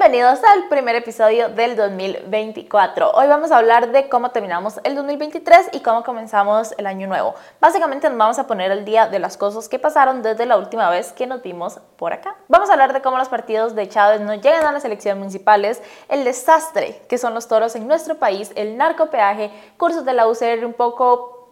Bienvenidos al primer episodio del 2024. Hoy vamos a hablar de cómo terminamos el 2023 y cómo comenzamos el año nuevo. Básicamente nos vamos a poner el día de las cosas que pasaron desde la última vez que nos vimos por acá. Vamos a hablar de cómo los partidos de Chávez no llegan a las elecciones municipales, el desastre que son los toros en nuestro país, el narcopeaje, cursos de la UCR un poco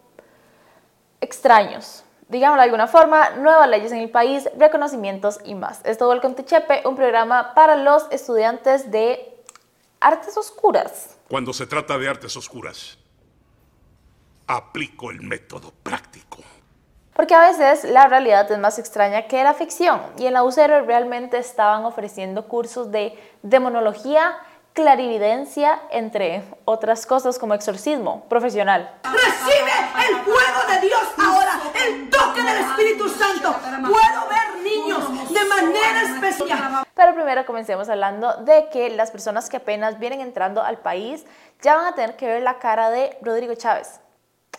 extraños digámoslo de alguna forma, nuevas leyes en el país, reconocimientos y más. Esto es Welcome to Chepe, un programa para los estudiantes de artes oscuras. Cuando se trata de artes oscuras, aplico el método práctico. Porque a veces la realidad es más extraña que la ficción y en la UCR realmente estaban ofreciendo cursos de demonología, clarividencia, entre otras cosas como exorcismo profesional. Recibe el fuego de Dios ahora, el toque del Espíritu Santo. Puedo ver niños de manera especial. Pero primero comencemos hablando de que las personas que apenas vienen entrando al país ya van a tener que ver la cara de Rodrigo Chávez.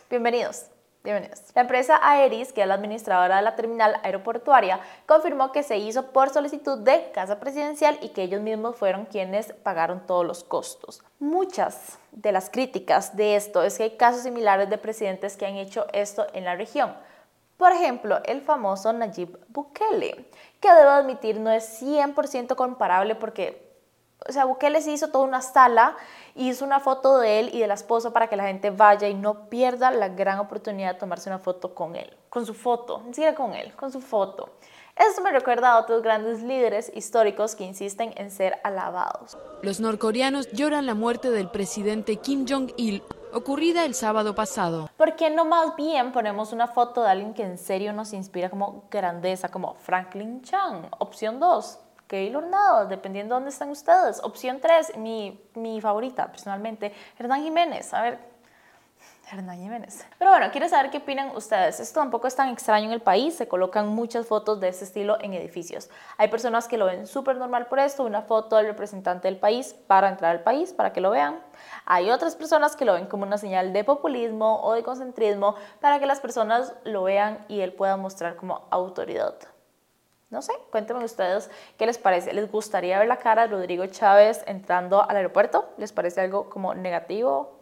Bienvenidos. La empresa Aeris, que es la administradora de la terminal aeroportuaria, confirmó que se hizo por solicitud de Casa Presidencial y que ellos mismos fueron quienes pagaron todos los costos. Muchas de las críticas de esto es que hay casos similares de presidentes que han hecho esto en la región. Por ejemplo, el famoso Nayib Bukele, que debo admitir no es 100% comparable porque o sea, Bukele se hizo toda una sala, hizo una foto de él y de la esposa para que la gente vaya y no pierda la gran oportunidad de tomarse una foto con él, con su foto, ni siquiera con él, con su foto. Esto me recuerda a otros grandes líderes históricos que insisten en ser alabados. Los norcoreanos lloran la muerte del presidente Kim Jong-il, ocurrida el sábado pasado. ¿Por qué no más bien ponemos una foto de alguien que en serio nos inspira como grandeza, como Franklin Chang? Opción 2. Keylor Navas, dependiendo de dónde están ustedes. Opción 3, mi, mi favorita personalmente, Hernán Jiménez. A ver, Hernán Jiménez. Pero bueno, quiero saber qué opinan ustedes. Esto tampoco es tan extraño en el país. Se colocan muchas fotos de este estilo en edificios. Hay personas que lo ven súper normal por esto. Una foto del representante del país para entrar al país, para que lo vean. Hay otras personas que lo ven como una señal de populismo o de concentrismo para que las personas lo vean y él pueda mostrar como autoridad. No sé, cuéntenme ustedes qué les parece. ¿Les gustaría ver la cara de Rodrigo Chávez entrando al aeropuerto? ¿Les parece algo como negativo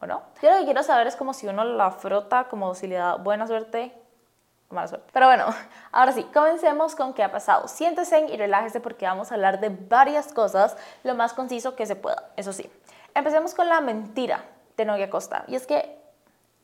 o no? Yo lo que quiero saber es como si uno la frota, como si le da buena suerte o mala suerte. Pero bueno, ahora sí, comencemos con qué ha pasado. Siéntese y relájese porque vamos a hablar de varias cosas lo más conciso que se pueda. Eso sí, empecemos con la mentira de Noguia Costa. Y es que,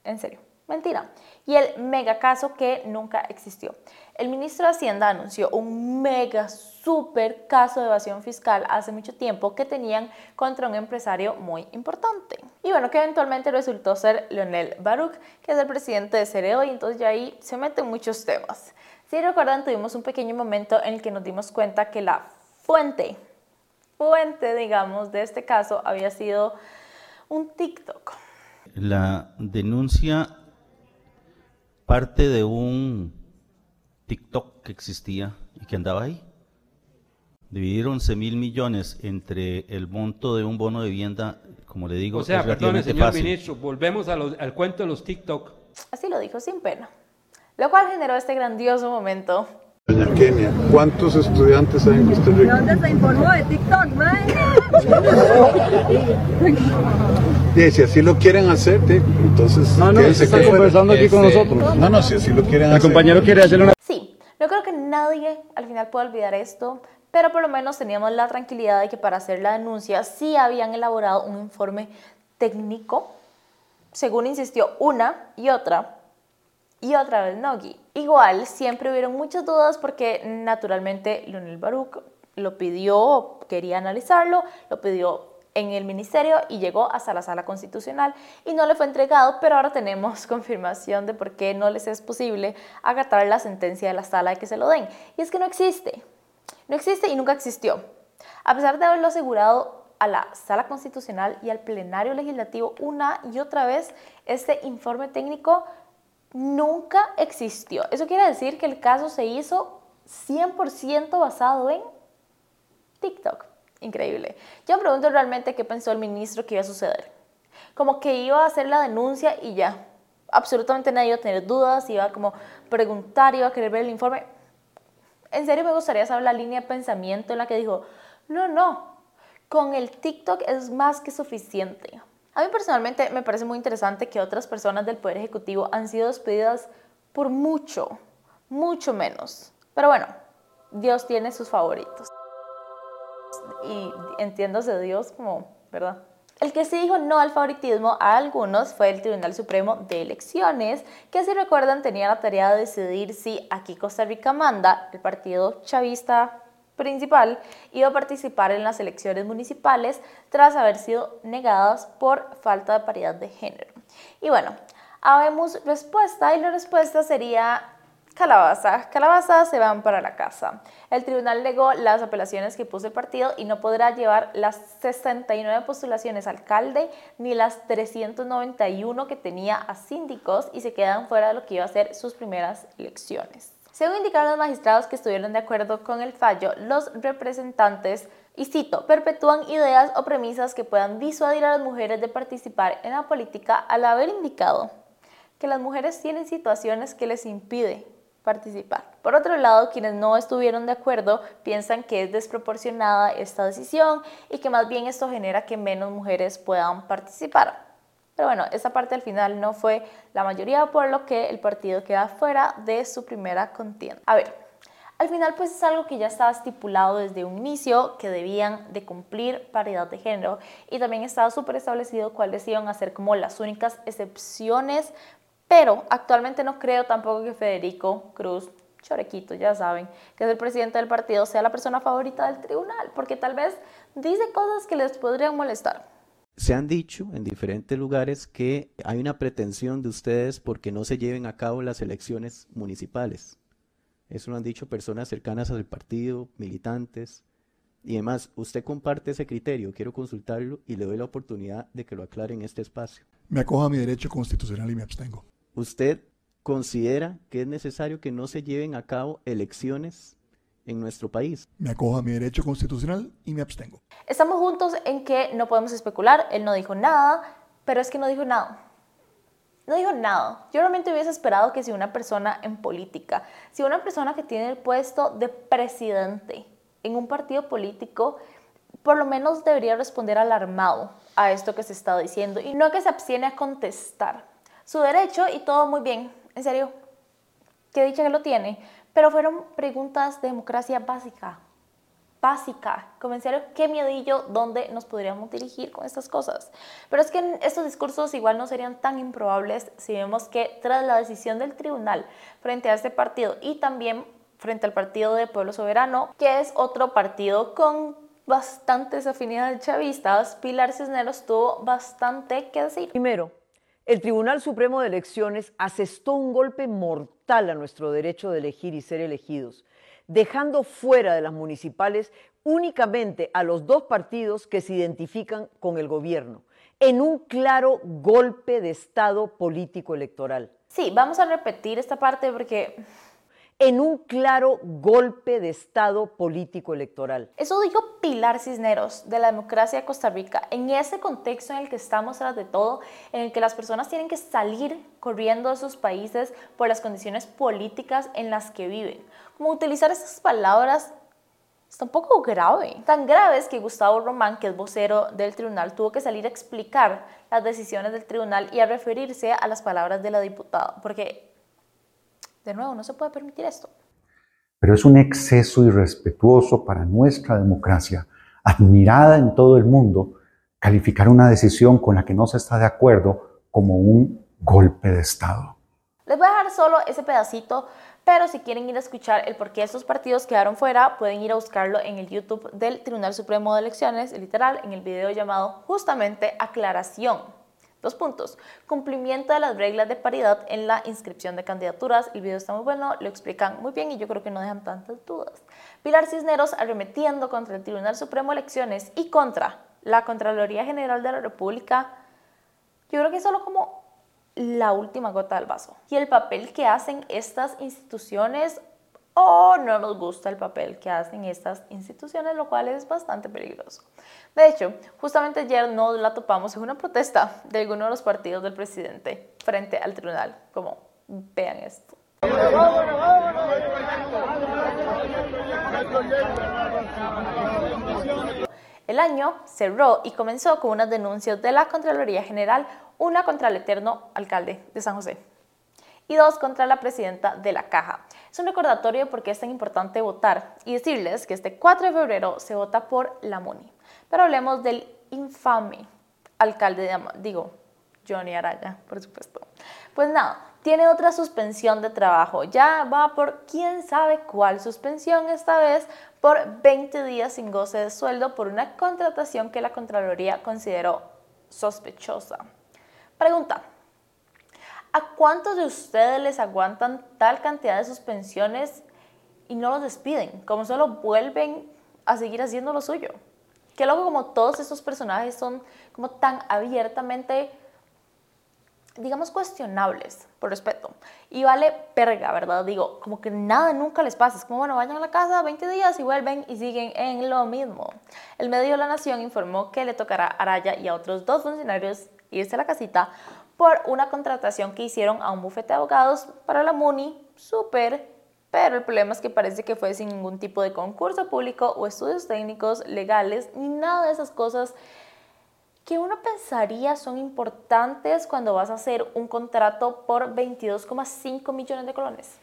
en serio, Mentira. Y el mega caso que nunca existió. El ministro de Hacienda anunció un mega super caso de evasión fiscal hace mucho tiempo que tenían contra un empresario muy importante. Y bueno, que eventualmente resultó ser Leonel Baruch, que es el presidente de Cereo, y entonces ya ahí se meten muchos temas. Si recuerdan, tuvimos un pequeño momento en el que nos dimos cuenta que la fuente, fuente, digamos, de este caso había sido un TikTok. La denuncia parte de un TikTok que existía y que andaba ahí. Dividir 11 mil millones entre el monto de un bono de vivienda, como le digo, o sea, perdone, señor ministro, volvemos al cuento de los TikTok. Así lo dijo, sin pena. Lo cual generó este grandioso momento. Doña Kenia, ¿cuántos estudiantes hay en Costa Rica? ¿De dónde se informó de TikTok, si así lo quieren hacer, entonces no, no, se está conversando aquí con nosotros. No, no, si así lo quieren El hacer. compañero quiere hacerle una... Sí, no creo que nadie al final pueda olvidar esto, pero por lo menos teníamos la tranquilidad de que para hacer la denuncia sí habían elaborado un informe técnico, según insistió una y otra, y otra vez Nogi. Igual, siempre hubieron muchas dudas porque naturalmente Leonel Baruch lo pidió, quería analizarlo, lo pidió en el ministerio y llegó hasta la sala constitucional y no le fue entregado, pero ahora tenemos confirmación de por qué no les es posible acatar la sentencia de la sala de que se lo den. Y es que no existe, no existe y nunca existió. A pesar de haberlo asegurado a la sala constitucional y al plenario legislativo una y otra vez, este informe técnico nunca existió. Eso quiere decir que el caso se hizo 100% basado en TikTok. Increíble. Yo me pregunto realmente qué pensó el ministro que iba a suceder. Como que iba a hacer la denuncia y ya. Absolutamente nadie iba a tener dudas, iba a como preguntar, iba a querer ver el informe. En serio me gustaría saber la línea de pensamiento en la que dijo, no, no, con el TikTok es más que suficiente. A mí personalmente me parece muy interesante que otras personas del Poder Ejecutivo han sido despedidas por mucho, mucho menos. Pero bueno, Dios tiene sus favoritos. Y entiéndose Dios como, ¿verdad? El que sí dijo no al favoritismo a algunos fue el Tribunal Supremo de Elecciones, que si recuerdan tenía la tarea de decidir si aquí Costa Rica manda, el partido chavista principal, iba a participar en las elecciones municipales tras haber sido negadas por falta de paridad de género. Y bueno, habemos respuesta y la respuesta sería Calabaza. Calabaza se van para la casa. El tribunal negó las apelaciones que puso el partido y no podrá llevar las 69 postulaciones a alcalde ni las 391 que tenía a síndicos y se quedan fuera de lo que iba a ser sus primeras elecciones. Según indicaron los magistrados que estuvieron de acuerdo con el fallo, los representantes, y cito, perpetúan ideas o premisas que puedan disuadir a las mujeres de participar en la política al haber indicado que las mujeres tienen situaciones que les impide participar. Por otro lado, quienes no estuvieron de acuerdo piensan que es desproporcionada esta decisión y que más bien esto genera que menos mujeres puedan participar. Pero bueno, esa parte al final no fue la mayoría, por lo que el partido queda fuera de su primera contienda. A ver, al final pues es algo que ya estaba estipulado desde un inicio, que debían de cumplir paridad de género y también estaba súper establecido cuáles iban a ser como las únicas excepciones pero actualmente no creo tampoco que Federico Cruz, Chorequito, ya saben, que es el presidente del partido, sea la persona favorita del tribunal, porque tal vez dice cosas que les podrían molestar. Se han dicho en diferentes lugares que hay una pretensión de ustedes porque no se lleven a cabo las elecciones municipales. Eso lo han dicho personas cercanas al partido, militantes. Y además, usted comparte ese criterio, quiero consultarlo y le doy la oportunidad de que lo aclare en este espacio. Me acojo a mi derecho constitucional y me abstengo. ¿Usted considera que es necesario que no se lleven a cabo elecciones en nuestro país? Me acojo a mi derecho constitucional y me abstengo. Estamos juntos en que no podemos especular, él no dijo nada, pero es que no dijo nada. No dijo nada. Yo realmente hubiese esperado que si una persona en política, si una persona que tiene el puesto de presidente en un partido político, por lo menos debería responder alarmado a esto que se está diciendo y no que se abstiene a contestar su derecho y todo muy bien, en serio, qué dicha que lo tiene, pero fueron preguntas de democracia básica, básica, como en serio, qué miedillo, dónde nos podríamos dirigir con estas cosas. Pero es que estos discursos igual no serían tan improbables si vemos que tras la decisión del tribunal frente a este partido y también frente al Partido de Pueblo Soberano, que es otro partido con bastantes afinidades chavistas, Pilar Cisneros tuvo bastante que decir. Primero, el Tribunal Supremo de Elecciones asestó un golpe mortal a nuestro derecho de elegir y ser elegidos, dejando fuera de las municipales únicamente a los dos partidos que se identifican con el gobierno, en un claro golpe de Estado político electoral. Sí, vamos a repetir esta parte porque en un claro golpe de Estado político electoral. Eso dijo Pilar Cisneros de la democracia de Costa Rica, en ese contexto en el que estamos tras de todo, en el que las personas tienen que salir corriendo de sus países por las condiciones políticas en las que viven. Como utilizar esas palabras está un poco grave. Tan grave es que Gustavo Román, que es vocero del tribunal, tuvo que salir a explicar las decisiones del tribunal y a referirse a las palabras de la diputada, porque de nuevo, no se puede permitir esto. Pero es un exceso irrespetuoso para nuestra democracia, admirada en todo el mundo, calificar una decisión con la que no se está de acuerdo como un golpe de Estado. Les voy a dejar solo ese pedacito, pero si quieren ir a escuchar el por qué estos partidos quedaron fuera, pueden ir a buscarlo en el YouTube del Tribunal Supremo de Elecciones, literal, en el video llamado justamente Aclaración Dos puntos. Cumplimiento de las reglas de paridad en la inscripción de candidaturas. El video está muy bueno, lo explican muy bien y yo creo que no dejan tantas dudas. Pilar Cisneros arremetiendo contra el Tribunal Supremo de Elecciones y contra la Contraloría General de la República. Yo creo que es solo como la última gota del vaso. Y el papel que hacen estas instituciones o no nos gusta el papel que hacen estas instituciones, lo cual es bastante peligroso. De hecho, justamente ayer nos la topamos en una protesta de alguno de los partidos del presidente frente al tribunal, como vean esto. El año cerró y comenzó con unas denuncias de la Contraloría General, una contra el eterno alcalde de San José y dos contra la presidenta de la Caja. Es un recordatorio de es tan importante votar y decirles que este 4 de febrero se vota por la MUNI. Pero hablemos del infame alcalde de, digo, Johnny Araya, por supuesto. Pues nada, tiene otra suspensión de trabajo. Ya va por quién sabe cuál suspensión esta vez por 20 días sin goce de sueldo por una contratación que la Contraloría consideró sospechosa. Pregunta, ¿a cuántos de ustedes les aguantan tal cantidad de suspensiones y no los despiden? Como solo vuelven a seguir haciendo lo suyo. Que luego como todos estos personajes son como tan abiertamente digamos, cuestionables, por respeto. Y vale perga, ¿verdad? Digo, como que nada nunca les pasa. Es como, bueno, vayan a la casa 20 días y vuelven y siguen en lo mismo. El medio La Nación informó que le tocará a Araya y a otros dos funcionarios irse a la casita por una contratación que hicieron a un bufete de abogados para la MUNI, súper, pero el problema es que parece que fue sin ningún tipo de concurso público o estudios técnicos, legales, ni nada de esas cosas que uno pensaría son importantes cuando vas a hacer un contrato por 22,5 millones de colones.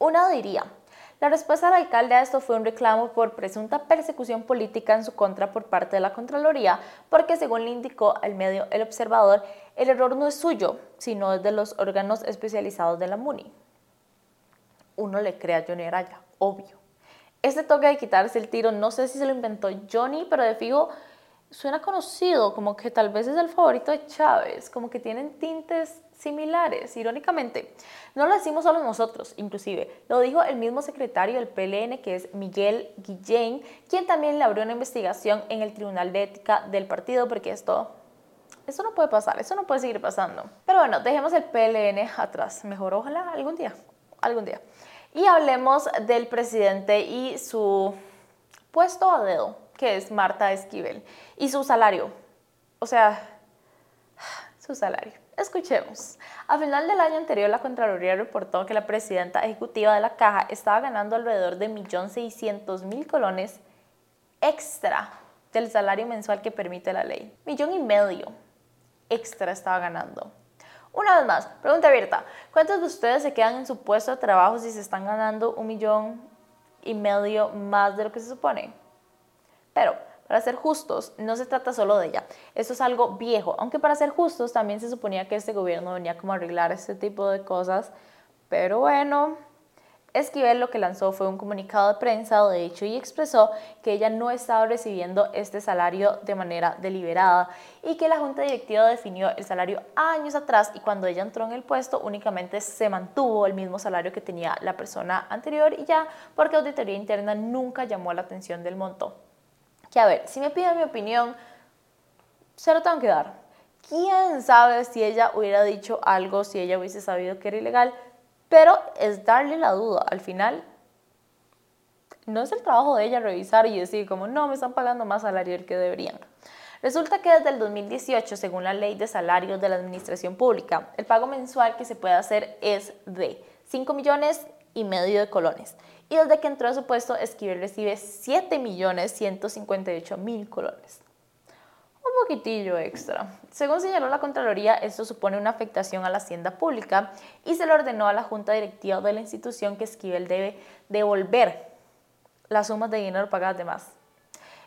Uno diría, la respuesta del alcalde a esto fue un reclamo por presunta persecución política en su contra por parte de la Contraloría, porque según le indicó al medio El Observador, el error no es suyo, sino es de los órganos especializados de la MUNI. Uno le cree a Johnny Araya, obvio. Este toque de quitarse el tiro, no sé si se lo inventó Johnny, pero de fijo suena conocido, como que tal vez es el favorito de Chávez, como que tienen tintes similares, irónicamente. No lo decimos solo nosotros, inclusive, lo dijo el mismo secretario del PLN, que es Miguel Guillén, quien también le abrió una investigación en el Tribunal de Ética del partido, porque esto, esto no puede pasar, eso no puede seguir pasando. Pero bueno, dejemos el PLN atrás, mejor ojalá algún día, algún día. Y hablemos del presidente y su puesto a dedo que es Marta Esquivel, y su salario. O sea, su salario. Escuchemos. A final del año anterior, la Contraloría reportó que la presidenta ejecutiva de la caja estaba ganando alrededor de 1.600.000 colones extra del salario mensual que permite la ley. Millón y medio extra estaba ganando. Una vez más, pregunta abierta. ¿Cuántos de ustedes se quedan en su puesto de trabajo si se están ganando un millón y medio más de lo que se supone? Pero, para ser justos, no se trata solo de ella. Esto es algo viejo, aunque para ser justos también se suponía que este gobierno venía como a arreglar este tipo de cosas. Pero bueno, Esquivel lo que lanzó fue un comunicado de prensa, de hecho, y expresó que ella no estaba recibiendo este salario de manera deliberada y que la Junta Directiva definió el salario años atrás y cuando ella entró en el puesto únicamente se mantuvo el mismo salario que tenía la persona anterior y ya porque Auditoría Interna nunca llamó la atención del monto que a ver, si me piden mi opinión, se lo tengo que dar. ¿Quién sabe si ella hubiera dicho algo, si ella hubiese sabido que era ilegal? Pero es darle la duda. Al final, no es el trabajo de ella revisar y decir como, no, me están pagando más salario del que deberían. Resulta que desde el 2018, según la ley de salarios de la administración pública, el pago mensual que se puede hacer es de 5 millones y medio de colones y desde que entró a su puesto, Esquivel recibe 7.158.000 colones. Un poquitillo extra. Según señaló la Contraloría, esto supone una afectación a la hacienda pública y se le ordenó a la Junta Directiva de la institución que Esquivel debe devolver las sumas de dinero pagadas de más.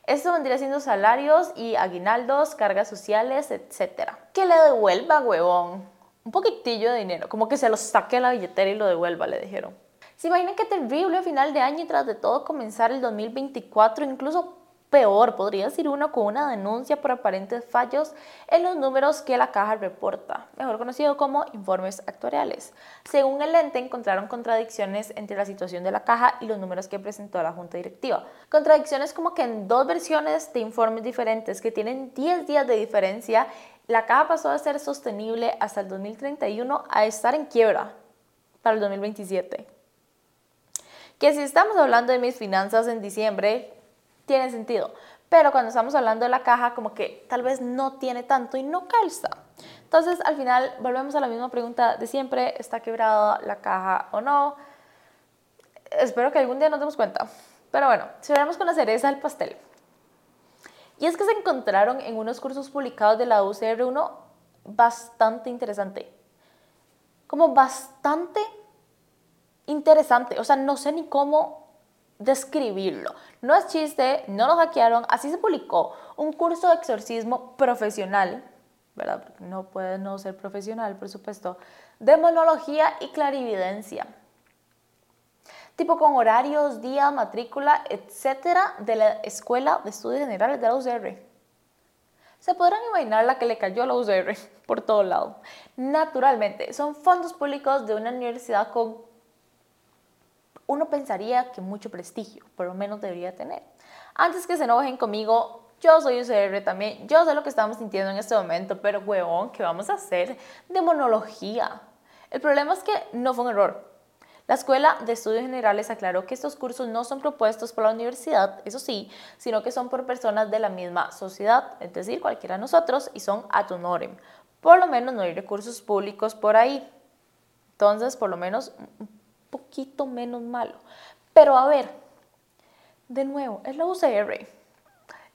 Esto vendría siendo salarios y aguinaldos, cargas sociales, etc. Que le devuelva, huevón. Un poquitillo de dinero, como que se lo saque a la billetera y lo devuelva, le dijeron. ¿Se imaginan qué terrible final de año y tras de todo comenzar el 2024, incluso peor, podría decir uno con una denuncia por aparentes fallos en los números que la caja reporta, mejor conocido como informes actuariales. Según el ente, encontraron contradicciones entre la situación de la caja y los números que presentó la junta directiva. Contradicciones como que en dos versiones de informes diferentes que tienen 10 días de diferencia, la caja pasó a ser sostenible hasta el 2031 a estar en quiebra para el 2027 que si estamos hablando de mis finanzas en diciembre, tiene sentido. Pero cuando estamos hablando de la caja, como que tal vez no tiene tanto y no calza. Entonces, al final, volvemos a la misma pregunta de siempre, ¿está quebrada la caja o no? Espero que algún día nos demos cuenta. Pero bueno, cerramos con la cereza del pastel. Y es que se encontraron en unos cursos publicados de la UCR uno bastante interesante. Como bastante interesante. O sea, no sé ni cómo describirlo. No es chiste, no lo hackearon. Así se publicó un curso de exorcismo profesional, ¿verdad? No puede no ser profesional, por supuesto, de monología y clarividencia tipo con horarios, día, matrícula, etcétera, de la Escuela de Estudios Generales de la UCR. Se podrán imaginar la que le cayó a la UCR por todo lado. Naturalmente, son fondos públicos de una universidad con, uno pensaría que mucho prestigio, por lo menos debería tener. Antes que se enojen conmigo, yo soy UCR también, yo sé lo que estamos sintiendo en este momento, pero huevón, ¿qué vamos a hacer de monología? El problema es que no fue un error, la Escuela de Estudios Generales aclaró que estos cursos no son propuestos por la universidad, eso sí, sino que son por personas de la misma sociedad, es decir, cualquiera de nosotros, y son ad honorem. Por lo menos no hay recursos públicos por ahí. Entonces, por lo menos poquito menos malo. Pero a ver, de nuevo, es la UCR.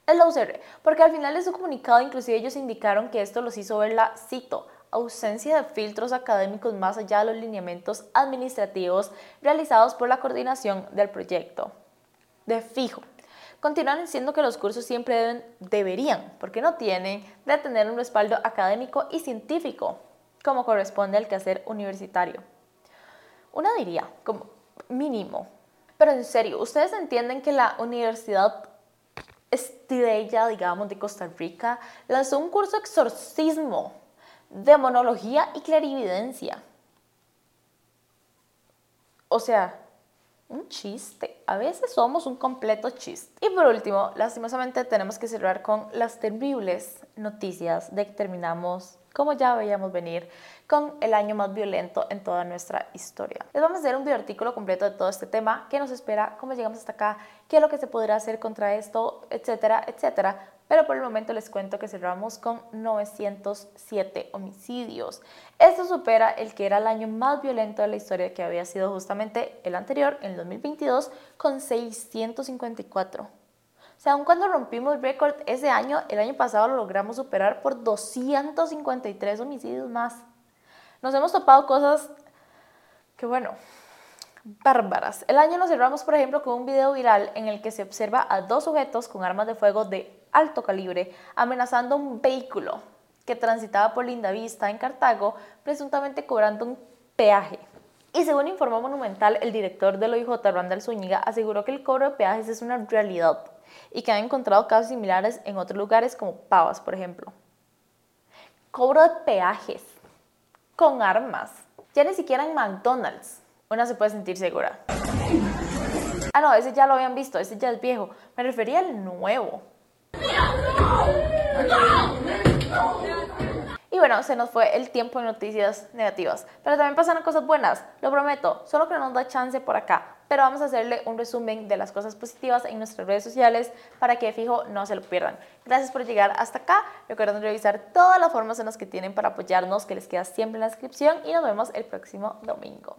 Es la UCR, porque al final de su comunicado inclusive ellos indicaron que esto los hizo ver la, cito, ausencia de filtros académicos más allá de los lineamientos administrativos realizados por la coordinación del proyecto. De fijo. Continúan diciendo que los cursos siempre deben, deberían, porque no tienen, de tener un respaldo académico y científico, como corresponde al quehacer universitario. Una diría, como mínimo. Pero en serio, ¿ustedes entienden que la Universidad Estrella, digamos, de Costa Rica lanzó un curso de exorcismo demonología y clarividencia. O sea, un chiste. A veces somos un completo chiste. Y por último, lastimosamente tenemos que cerrar con las terribles noticias de que terminamos, como ya veíamos venir, con el año más violento en toda nuestra historia. Les vamos a hacer un artículo completo de todo este tema, qué nos espera, cómo llegamos hasta acá, qué es lo que se podrá hacer contra esto, etcétera, etcétera pero por el momento les cuento que cerramos con 907 homicidios. Esto supera el que era el año más violento de la historia que había sido justamente el anterior, en el 2022, con 654. O sea, cuando rompimos récord ese año, el año pasado lo logramos superar por 253 homicidios más. Nos hemos topado cosas que, bueno, bárbaras. El año lo cerramos, por ejemplo, con un video viral en el que se observa a dos sujetos con armas de fuego de alto calibre amenazando un vehículo que transitaba por Lindavista en Cartago, presuntamente cobrando un peaje. Y según informó Monumental, el director del OIJ, Randall Zúñiga, aseguró que el cobro de peajes es una realidad y que han encontrado casos similares en otros lugares como Pavas, por ejemplo. Cobro de peajes con armas. Ya ni siquiera en McDonald's una se puede sentir segura. Ah, no, ese ya lo habían visto, ese ya es viejo. Me refería al nuevo. Y bueno, se nos fue el tiempo en noticias negativas, pero también pasaron cosas buenas, lo prometo, solo que no nos da chance por acá, pero vamos a hacerle un resumen de las cosas positivas en nuestras redes sociales para que fijo no se lo pierdan. Gracias por llegar hasta acá, recuerden revisar todas las formas en las que tienen para apoyarnos, que les queda siempre en la descripción y nos vemos el próximo domingo.